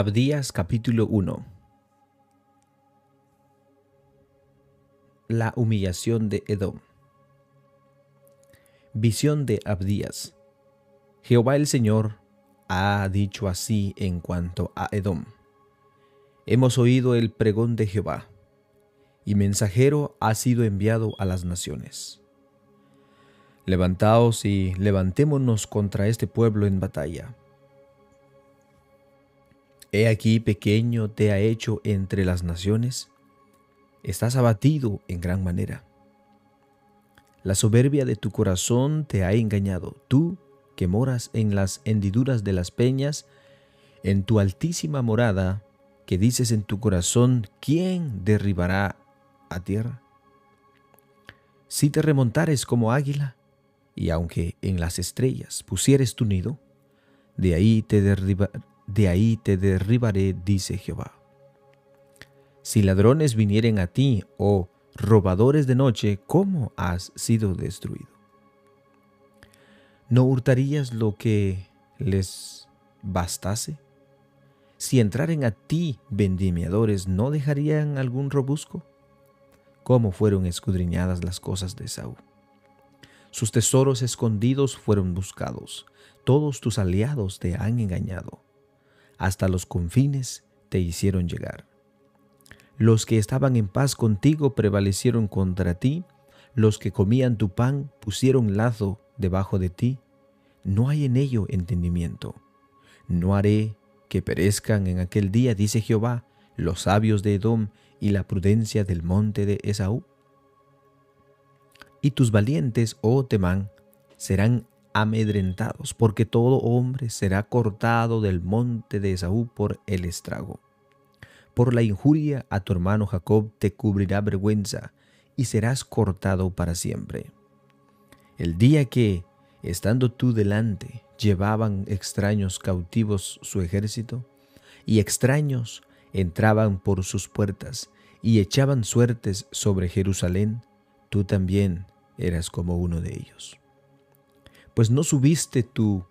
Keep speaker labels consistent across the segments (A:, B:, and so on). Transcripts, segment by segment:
A: Abdías capítulo 1 La humillación de Edom Visión de Abdías Jehová el Señor ha dicho así en cuanto a Edom. Hemos oído el pregón de Jehová, y mensajero ha sido enviado a las naciones. Levantaos y levantémonos contra este pueblo en batalla He aquí pequeño te ha hecho entre las naciones, estás abatido en gran manera. La soberbia de tu corazón te ha engañado, tú que moras en las hendiduras de las peñas, en tu altísima morada, que dices en tu corazón, ¿quién derribará a tierra? Si te remontares como águila, y aunque en las estrellas pusieres tu nido, de ahí te, derriba, de ahí te derribaré, dice Jehová. Si ladrones vinieren a ti, o robadores de noche, ¿cómo has sido destruido? ¿No hurtarías lo que les bastase? Si entraren a ti vendimiadores, ¿no dejarían algún robusco? ¿Cómo fueron escudriñadas las cosas de Saúl? Sus tesoros escondidos fueron buscados, todos tus aliados te han engañado hasta los confines te hicieron llegar. Los que estaban en paz contigo prevalecieron contra ti, los que comían tu pan pusieron lazo debajo de ti. No hay en ello entendimiento. No haré que perezcan en aquel día, dice Jehová, los sabios de Edom y la prudencia del monte de Esaú. Y tus valientes, oh Temán, serán amedrentados, porque todo hombre será cortado del monte de Esaú por el estrago. Por la injuria a tu hermano Jacob te cubrirá vergüenza, y serás cortado para siempre. El día que, estando tú delante, llevaban extraños cautivos su ejército, y extraños entraban por sus puertas, y echaban suertes sobre Jerusalén, tú también eras como uno de ellos pues no subiste tú,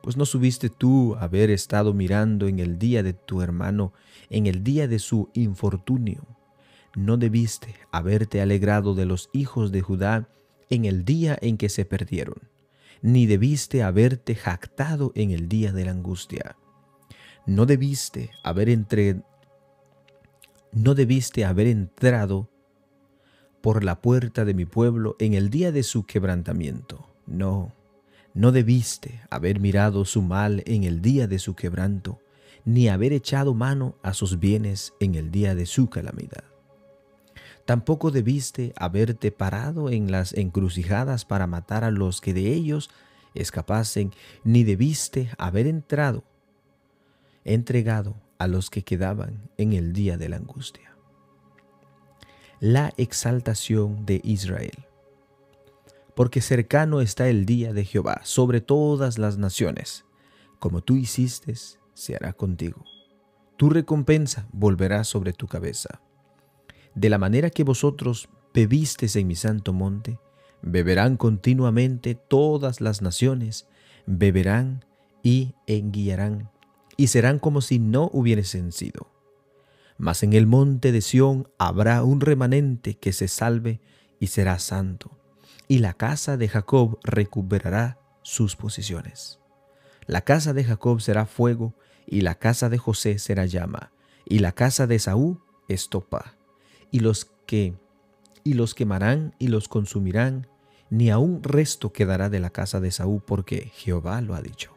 A: pues no subiste tú haber estado mirando en el día de tu hermano, en el día de su infortunio. No debiste haberte alegrado de los hijos de Judá en el día en que se perdieron, ni debiste haberte jactado en el día de la angustia. No debiste haber entre no debiste haber entrado por la puerta de mi pueblo en el día de su quebrantamiento. No, no debiste haber mirado su mal en el día de su quebranto, ni haber echado mano a sus bienes en el día de su calamidad. Tampoco debiste haberte parado en las encrucijadas para matar a los que de ellos escapasen, ni debiste haber entrado, entregado a los que quedaban en el día de la angustia. La exaltación de Israel porque cercano está el día de Jehová sobre todas las naciones. Como tú hiciste, se hará contigo. Tu recompensa volverá sobre tu cabeza. De la manera que vosotros bebisteis en mi santo monte, beberán continuamente todas las naciones, beberán y enguiarán, y serán como si no hubiesen sido. Mas en el monte de Sión habrá un remanente que se salve y será santo y la casa de Jacob recuperará sus posiciones. La casa de Jacob será fuego, y la casa de José será llama, y la casa de Saúl estopa, y los que y los quemarán y los consumirán, ni aun resto quedará de la casa de Saúl, porque Jehová lo ha dicho.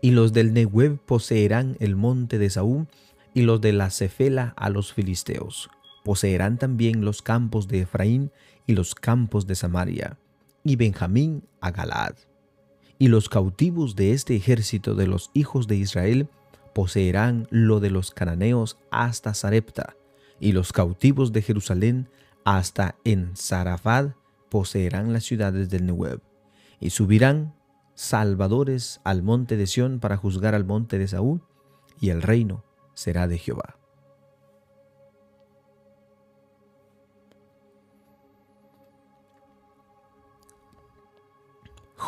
A: Y los del Nehueb poseerán el monte de Saúl, y los de la Cefela a los filisteos. Poseerán también los campos de Efraín y los campos de Samaria, y Benjamín a Galaad. Y los cautivos de este ejército de los hijos de Israel poseerán lo de los cananeos hasta Sarepta, y los cautivos de Jerusalén hasta en Sarafad poseerán las ciudades del Nehueb, y subirán salvadores al monte de Sión para juzgar al monte de Saúl, y el reino será de Jehová.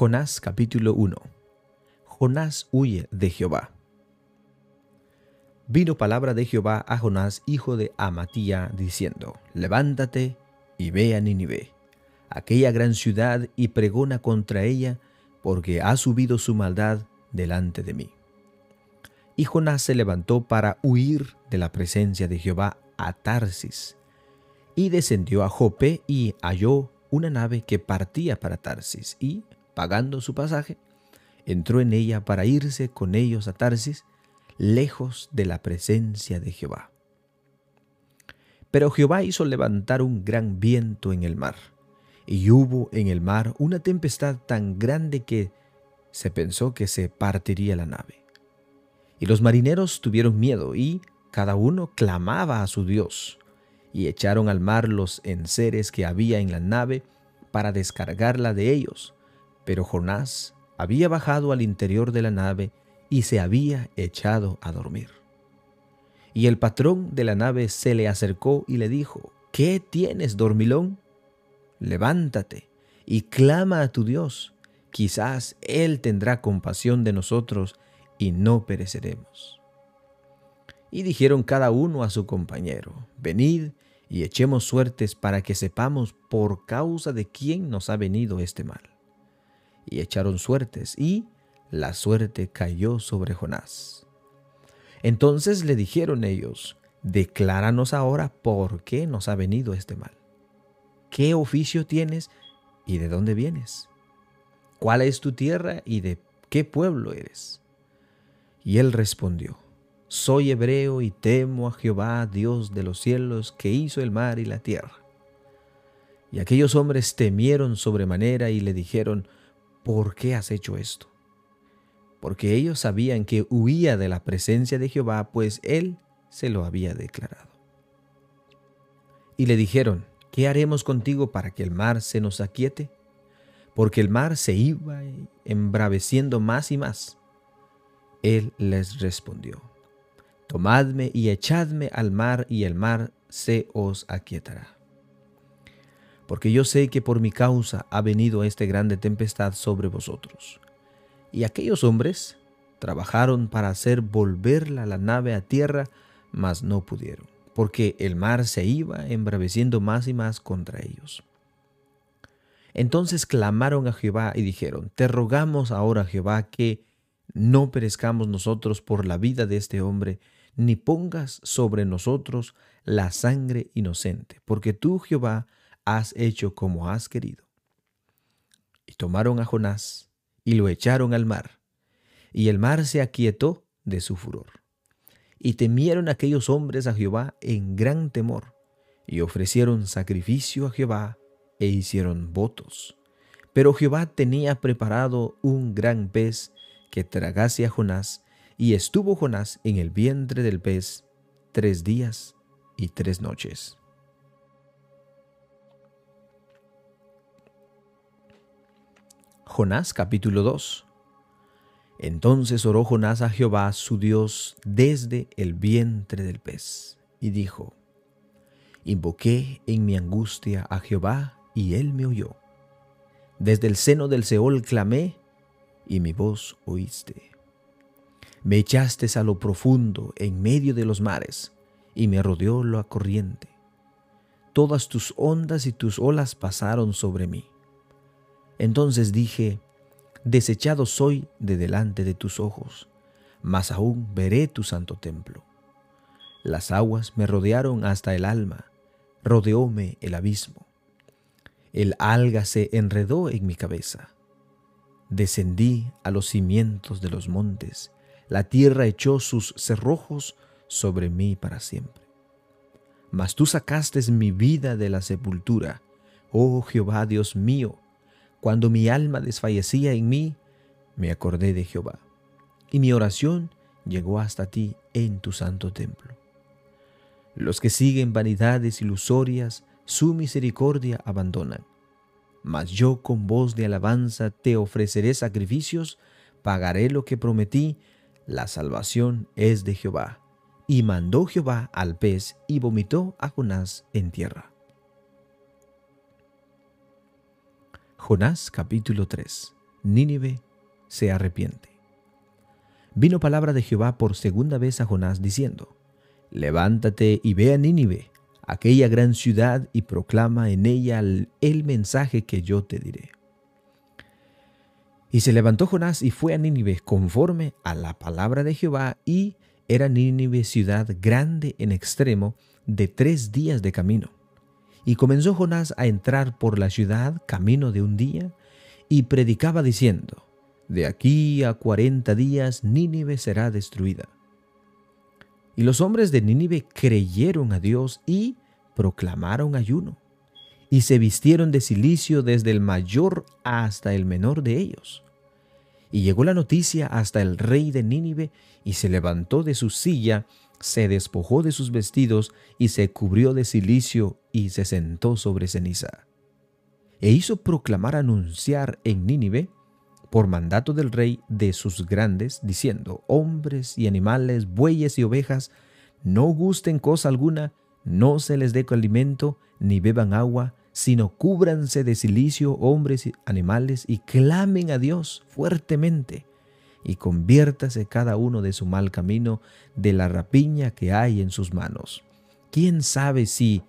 A: Jonás capítulo 1 Jonás huye de Jehová. vino palabra de Jehová a Jonás, hijo de Amatía, diciendo, Levántate y ve a Nínive, aquella gran ciudad, y pregona contra ella, porque ha subido su maldad delante de mí. Y Jonás se levantó para huir de la presencia de Jehová a Tarsis, y descendió a Jope y halló una nave que partía para Tarsis, y, pagando su pasaje, entró en ella para irse con ellos a Tarsis, lejos de la presencia de Jehová. Pero Jehová hizo levantar un gran viento en el mar, y hubo en el mar una tempestad tan grande que se pensó que se partiría la nave. Y los marineros tuvieron miedo y cada uno clamaba a su Dios, y echaron al mar los enseres que había en la nave para descargarla de ellos. Pero Jonás había bajado al interior de la nave y se había echado a dormir. Y el patrón de la nave se le acercó y le dijo, ¿qué tienes, dormilón? Levántate y clama a tu Dios, quizás Él tendrá compasión de nosotros y no pereceremos. Y dijeron cada uno a su compañero, venid y echemos suertes para que sepamos por causa de quién nos ha venido este mal. Y echaron suertes y la suerte cayó sobre Jonás. Entonces le dijeron ellos, decláranos ahora por qué nos ha venido este mal. ¿Qué oficio tienes y de dónde vienes? ¿Cuál es tu tierra y de qué pueblo eres? Y él respondió, soy hebreo y temo a Jehová, Dios de los cielos, que hizo el mar y la tierra. Y aquellos hombres temieron sobremanera y le dijeron, ¿por qué has hecho esto? porque ellos sabían que huía de la presencia de Jehová, pues él se lo había declarado. Y le dijeron, ¿qué haremos contigo para que el mar se nos aquiete? Porque el mar se iba embraveciendo más y más. Él les respondió, Tomadme y echadme al mar, y el mar se os aquietará. Porque yo sé que por mi causa ha venido esta grande tempestad sobre vosotros y aquellos hombres trabajaron para hacer volver la nave a tierra, mas no pudieron, porque el mar se iba embraveciendo más y más contra ellos. Entonces clamaron a Jehová y dijeron, Te rogamos ahora, Jehová, que no perezcamos nosotros por la vida de este hombre, ni pongas sobre nosotros la sangre inocente, porque tú, Jehová, has hecho como has querido. Y tomaron a Jonás y lo echaron al mar. Y el mar se aquietó de su furor. Y temieron aquellos hombres a Jehová en gran temor, y ofrecieron sacrificio a Jehová e hicieron votos. Pero Jehová tenía preparado un gran pez que tragase a Jonás, y estuvo Jonás en el vientre del pez tres días y tres noches. Jonás capítulo 2 Entonces oró Jonás a Jehová su Dios desde el vientre del pez, y dijo, Invoqué en mi angustia a Jehová, y él me oyó. Desde el seno del Seol clamé, y mi voz oíste. Me echaste a lo profundo, en medio de los mares, y me rodeó la corriente. Todas tus ondas y tus olas pasaron sobre mí. Entonces dije, desechado soy de delante de tus ojos, mas aún veré tu santo templo. Las aguas me rodearon hasta el alma, rodeóme el abismo. El alga se enredó en mi cabeza. Descendí a los cimientos de los montes, la tierra echó sus cerrojos sobre mí para siempre. Mas tú sacaste mi vida de la sepultura, oh Jehová Dios mío, cuando mi alma desfallecía en mí, me acordé de Jehová, y mi oración llegó hasta ti en tu santo templo. Los que siguen vanidades ilusorias, su misericordia abandonan. Mas yo con voz de alabanza te ofreceré sacrificios, pagaré lo que prometí, la salvación es de Jehová. Y mandó Jehová al pez y vomitó a Jonás en tierra. Jonás capítulo 3. Nínive se arrepiente. vino palabra de Jehová por segunda vez a Jonás diciendo, Levántate y ve a Nínive, aquella gran ciudad, y proclama en ella el, mensaje que yo te diré. Y se levantó Jonás y fue a Nínive conforme a la palabra de Jehová, y era Nínive ciudad grande en extremo, de tres días de camino. Y comenzó Jonás a entrar por la ciudad camino de un día, y predicaba diciendo, De aquí a cuarenta días Nínive será destruida. Y los hombres de Nínive creyeron a Dios y proclamaron ayuno y se vistieron de silicio desde el mayor hasta el menor de ellos. Y llegó la noticia hasta el rey de Nínive, y se levantó de su silla, se despojó de sus vestidos, y se cubrió de silicio, y se sentó sobre ceniza. E hizo proclamar anunciar en Nínive, por mandato del rey de sus grandes, diciendo, hombres y animales, bueyes y ovejas, no gusten cosa alguna, no se les dé alimento, ni beban agua, sino cúbranse de silicio hombres y animales y clamen a Dios fuertemente y conviértase cada uno de su mal camino, de la rapiña que hay en sus manos. ¿Quién sabe si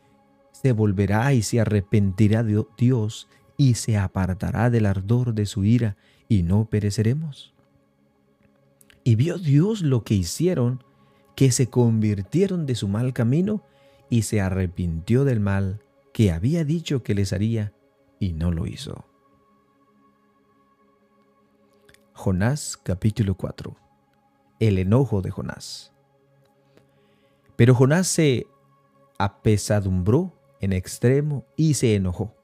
A: se volverá y se arrepentirá Dios y se apartará del ardor de su ira y no pereceremos? Y vio Dios lo que hicieron, que se convirtieron de su mal camino y se arrepintió del mal que había dicho que les haría y no lo hizo. Jonás capítulo 4 El enojo de Jonás Pero Jonás se apesadumbró en extremo y se enojó.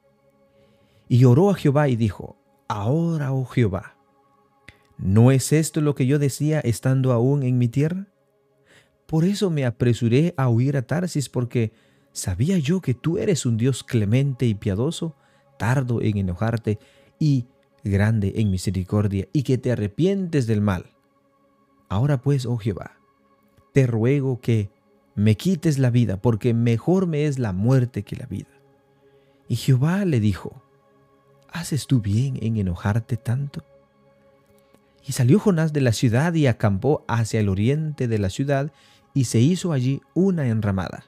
A: Y oró a Jehová y dijo, Ahora, oh Jehová, ¿no es esto lo que yo decía estando aún en mi tierra? Por eso me apresuré a huir a Tarsis porque ¿Sabía yo que tú eres un Dios clemente y piadoso, tardo en enojarte y grande en misericordia, y que te arrepientes del mal? Ahora pues, oh Jehová, te ruego que me quites la vida, porque mejor me es la muerte que la vida. Y Jehová le dijo, ¿haces tú bien en enojarte tanto? Y salió Jonás de la ciudad y acampó hacia el oriente de la ciudad, y se hizo allí una enramada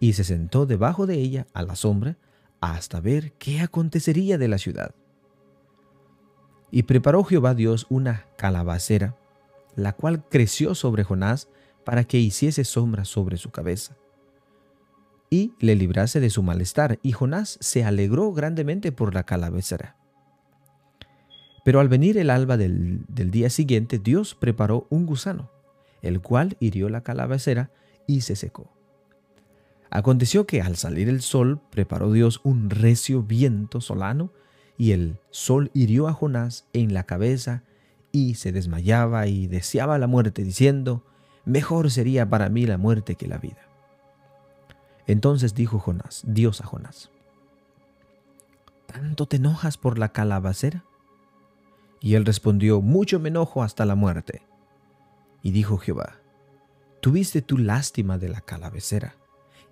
A: y se sentó debajo de ella a la sombra hasta ver qué acontecería de la ciudad. Y preparó Jehová Dios una calabacera, la cual creció sobre Jonás para que hiciese sombra sobre su cabeza y le librase de su malestar, y Jonás se alegró grandemente por la calabacera. Pero al venir el alba del, del, día siguiente, Dios preparó un gusano, el cual hirió la calabacera y se secó. Aconteció que al salir el sol preparó Dios un recio viento solano, y el sol hirió a Jonás en la cabeza, y se desmayaba y deseaba la muerte, diciendo, Mejor sería para mí la muerte que la vida. Entonces dijo Jonás, Dios a Jonás, ¿tanto te enojas por la calabacera? Y él respondió, mucho me enojo hasta la muerte. Y dijo Jehová, ¿tuviste tú lástima de la calabacera?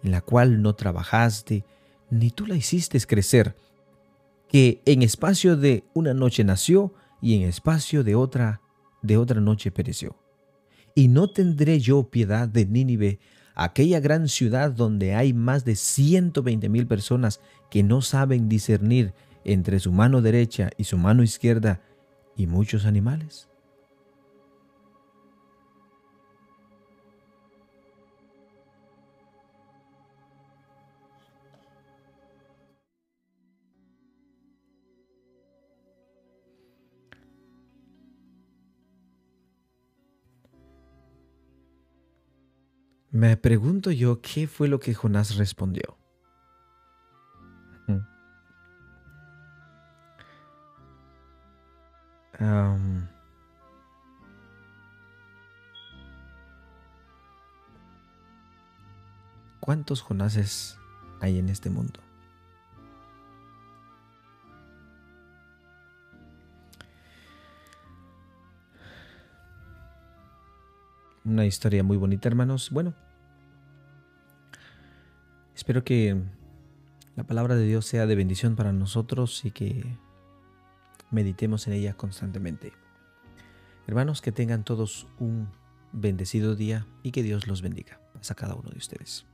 A: en la cual no trabajaste, ni tú la hiciste crecer, que en espacio de una noche nació y en espacio de otra de otra noche pereció. Y no tendré yo piedad de Nínive, aquella gran ciudad donde hay más de ciento veinte mil personas que no saben discernir entre su mano derecha y su mano izquierda y muchos animales. Me pregunto yo qué fue lo que Jonás respondió. ¿Cuántos Jonases hay en este mundo? Una historia muy bonita, hermanos. Bueno, espero que la palabra de Dios sea de bendición para nosotros y que meditemos en ella constantemente. Hermanos, que tengan todos un bendecido día y que Dios los bendiga. a cada uno de ustedes.